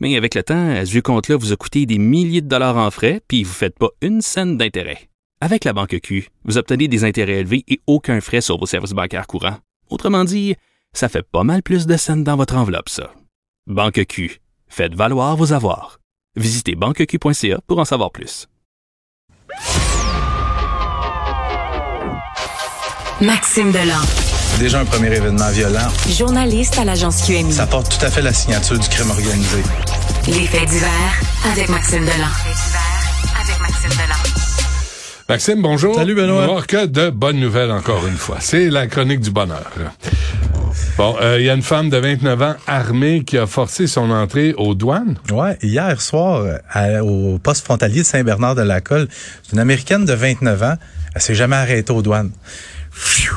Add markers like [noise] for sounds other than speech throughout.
Mais avec le temps, ce vieux compte-là vous a coûté des milliers de dollars en frais, puis vous ne faites pas une scène d'intérêt. Avec la Banque Q, vous obtenez des intérêts élevés et aucun frais sur vos services bancaires courants. Autrement dit, ça fait pas mal plus de scènes dans votre enveloppe, ça. Banque Q. Faites valoir vos avoirs. Visitez banqueq.ca pour en savoir plus. Maxime Delan. Déjà un premier événement violent. Journaliste à l'agence QMI. Ça porte tout à fait la signature du crime organisé. Les faits divers avec Maxime Delan. avec Maxime Delan. Maxime, bonjour. Salut, Benoît. On va avoir que de bonnes nouvelles encore une fois. C'est la chronique du bonheur. Bon, euh, il y a une femme de 29 ans armée qui a forcé son entrée aux douanes. Ouais, hier soir, à- au poste frontalier de Saint-Bernard-de-la-Colle, une Américaine de 29 ans. Elle s'est jamais arrêtée aux douanes. Pfiou!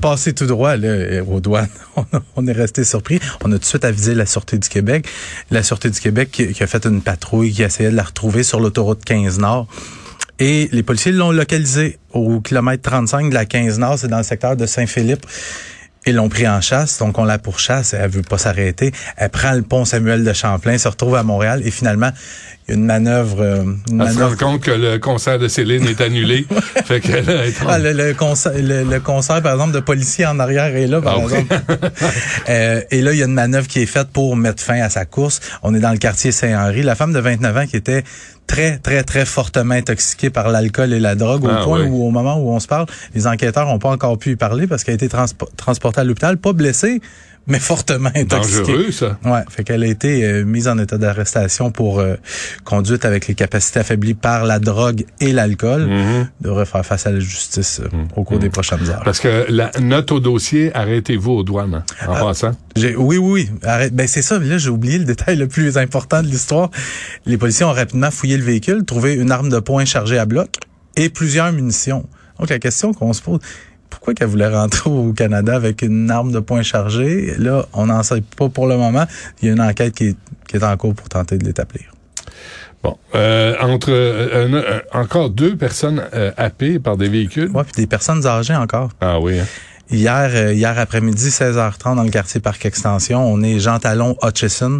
Passé tout droit euh, aux douanes. [laughs] On est resté surpris. On a tout de suite avisé la Sûreté du Québec. La Sûreté du Québec qui, a fait une patrouille, qui essayait de la retrouver sur l'autoroute 15 Nord. Et les policiers l'ont localisée au kilomètre 35 de la 15 Nord, c'est dans le secteur de Saint-Philippe. Ils l'ont pris en chasse, donc on la pourchasse, elle veut pas s'arrêter. Elle prend le pont Samuel de Champlain, se retrouve à Montréal et finalement, il y a une manœuvre... euh, une Elle se manœuvre rend compte que le concert de Céline est annulé. [laughs] fait qu'elle est en- ah, le, le concert, le, le concert, par exemple, de policiers en arrière est là, par Ah oui. exemple. [laughs] Euh, et là, il y a une manœuvre qui est faite pour mettre fin à sa course. On est dans le quartier Saint-Henri. La femme de 29 ans qui était très, très, très fortement intoxiquée par l'alcool et la drogue, Ah au point oui. où, au moment où on se parle, les enquêteurs n'ont pas encore pu y parler parce qu'elle a été transpo- transportée à l'hôpital, pas blessée, mais fortement intoxiquée. dangereux, ça. Ouais, fait qu'elle a été euh, mise en état d'arrestation pour euh, conduite avec les capacités affaiblies par la drogue et l'alcool. Mhm. Devrait faire face à la justice euh, au cours des prochaines heures. Parce que la note au dossier, arrêtez-vous aux douanes, hein, en passant. J'ai- oui, oui, oui. Arrête. Ben c'est ça. Là, j'ai oublié le détail le plus important de l'histoire. Les policiers ont rapidement fouillé le véhicule, trouvé une arme de poing chargée à bloc et plusieurs munitions. Donc la question qu'on se pose, pourquoi qu'elle voulait rentrer au Canada avec une arme de poing chargée Là, on n'en sait pas pour le moment. Il y a une enquête qui est, qui est en cours pour tenter de l'établir. Bon, euh, entre euh, un- un- encore deux personnes euh, happées par des véhicules. Ouais, puis des personnes âgées encore. Ah oui. hein. Hier, euh, hier après-midi, 16h30 dans le quartier Parc Extension, on est Jean Talon Hutchison.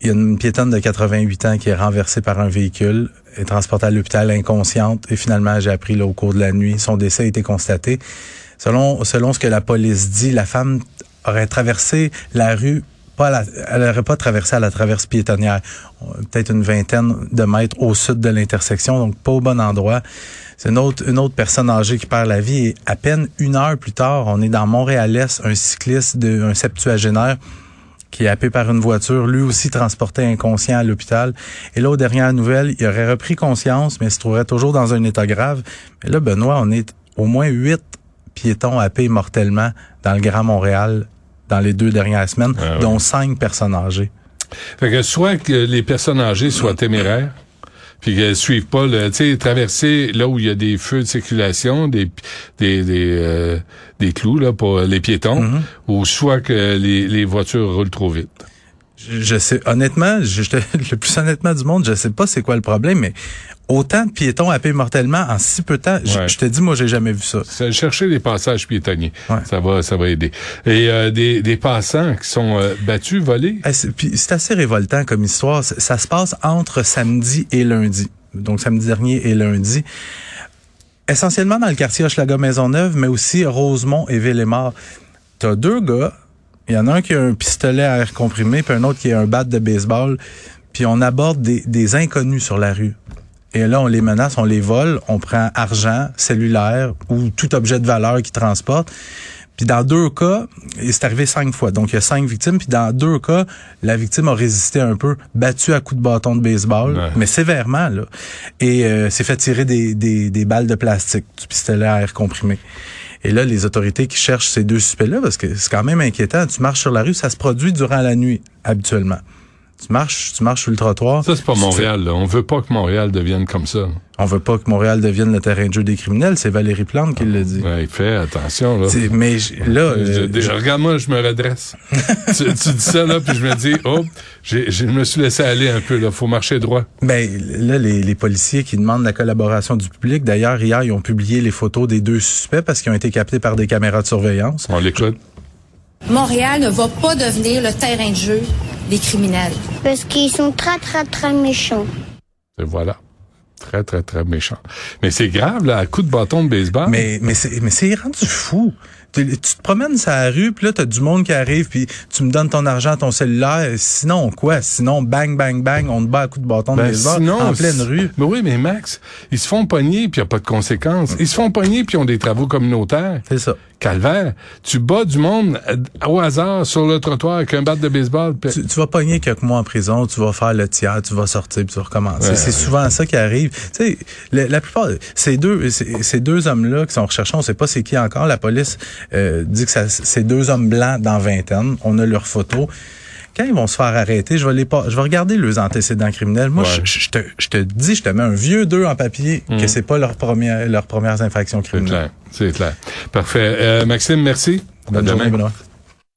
Il y a une piétonne de 88 ans qui est renversée par un véhicule, est transportée à l'hôpital inconsciente et finalement, j'ai appris là, au cours de la nuit, son décès a été constaté. Selon selon ce que la police dit, la femme aurait traversé la rue la- elle n'aurait pas traversé à la traverse piétonnière, peut-être une vingtaine de mètres au sud de l'intersection, donc pas au bon endroit. C'est une autre, une autre personne âgée qui perd la vie et à peine une heure plus tard, on est dans Montréal-Est, un cycliste, de, un septuagénaire qui est happé par une voiture, lui aussi transporté inconscient à l'hôpital. Et là, aux dernières nouvelles, il aurait repris conscience, mais se trouverait toujours dans un état grave. Mais là, Benoît, on est au moins huit piétons happés mortellement dans le Grand Montréal dans les deux dernières semaines, Ah ouais. dont cinq personnes âgées. Fait que soit que les personnes âgées soient téméraires, puis qu'elles suivent pas le, tu sais, traverser là où il y a des feux de circulation, des des des, euh, des clous là pour les piétons, Mm-hmm. ou soit que les, les voitures roulent trop vite. Je, sais, honnêtement, je, [laughs] le plus honnêtement du monde, je sais pas c'est quoi le problème, mais autant de piétons happés mortellement en si peu de temps, je- Ouais. je te dis, moi, j'ai jamais vu ça. Chercher des passages piétonniers, Ouais. ça va ça va aider. Et euh, des des passants qui sont euh, battus, volés? Eh, c'est- puis c'est assez révoltant comme histoire. Ça, ça se passe entre samedi et lundi. Donc samedi dernier et lundi. Essentiellement dans le quartier Hochelaga Maisonneuve, mais aussi Rosemont et Villemort. T'as deux gars. Il y en a un qui a un pistolet à air comprimé, puis un autre qui a un bat de baseball. Puis on aborde des, des inconnus sur la rue. Et là, on les menace, on les vole, on prend argent, cellulaire ou tout objet de valeur qu'ils transportent. Puis dans deux cas, et c'est arrivé cinq fois, donc il y a cinq victimes. Puis dans deux cas, la victime a résisté un peu, battu à coups de bâton de baseball, Ouais. mais sévèrement là, et euh, s'est fait tirer des, des, des balles de plastique, du pistolet à air comprimé. Et là, les autorités qui cherchent ces deux suspects-là, parce que c'est quand même inquiétant, tu marches sur la rue, ça se produit durant la nuit habituellement. Tu marches, tu marches sur le trottoir. Ça, c'est pas Montréal. Là. On veut pas que Montréal devienne comme ça. On veut pas que Montréal devienne le terrain de jeu des criminels. C'est Valérie Plante qui le dit. Ouais, il fait attention. Là. Mais là, je, déjà, regarde moi, je me redresse. [laughs] tu, tu, dis ça là, puis je me dis, oh, je me suis laissé aller un peu. Là, faut marcher droit. Ben là, les, les policiers qui demandent la collaboration du public. D'ailleurs, hier, ils ont publié les photos des deux suspects parce qu'ils ont été captés par des caméras de surveillance. On l'écoute. Montréal ne va pas devenir le terrain de jeu des criminels. Parce qu'ils sont très, très, très méchants. Et voilà. Très, très, très méchants. Mais c'est grave, là, à coup de bâton de baseball. Mais, mais c'est, mais c'est rendu fou. Tu, te promènes sur la rue, puis là, t'as du monde qui arrive, puis tu me donnes ton argent, ton cellulaire. Sinon, quoi? Sinon, bang, bang, bang, on te bat à coup de bâton de Ben, baseball sinon, en pleine rue. Mais oui, mais Max, ils se font pogner puis il n'y a pas de conséquences. Ils se font pogner puis ils ont des travaux communautaires. C'est ça. Calvaire, tu bats du monde euh, au hasard sur le trottoir avec un bat de baseball. puis- Tu, tu vas pogner quelques mois en prison, tu vas faire le tiers, tu vas sortir, puis tu vas recommencer. Ouais. c'est souvent ça qui arrive. Tu sais, la, la plupart, ces deux, ces, ces deux hommes-là qui sont recherchés, on sait pas c'est qui encore. La police euh, dit que c'est deux hommes blancs dans vingtaine. On a leurs photos. Quand ils vont se faire arrêter, je vais les pas, je vais regarder leurs antécédents criminels. Moi, Ouais. je, je te, je te dis, je te mets un vieux deux en papier que c'est pas leur première, leurs premières infractions C'est criminelles. clair, c'est clair. Parfait. Euh, Maxime, merci. À Bonne demain. journée, Benoît.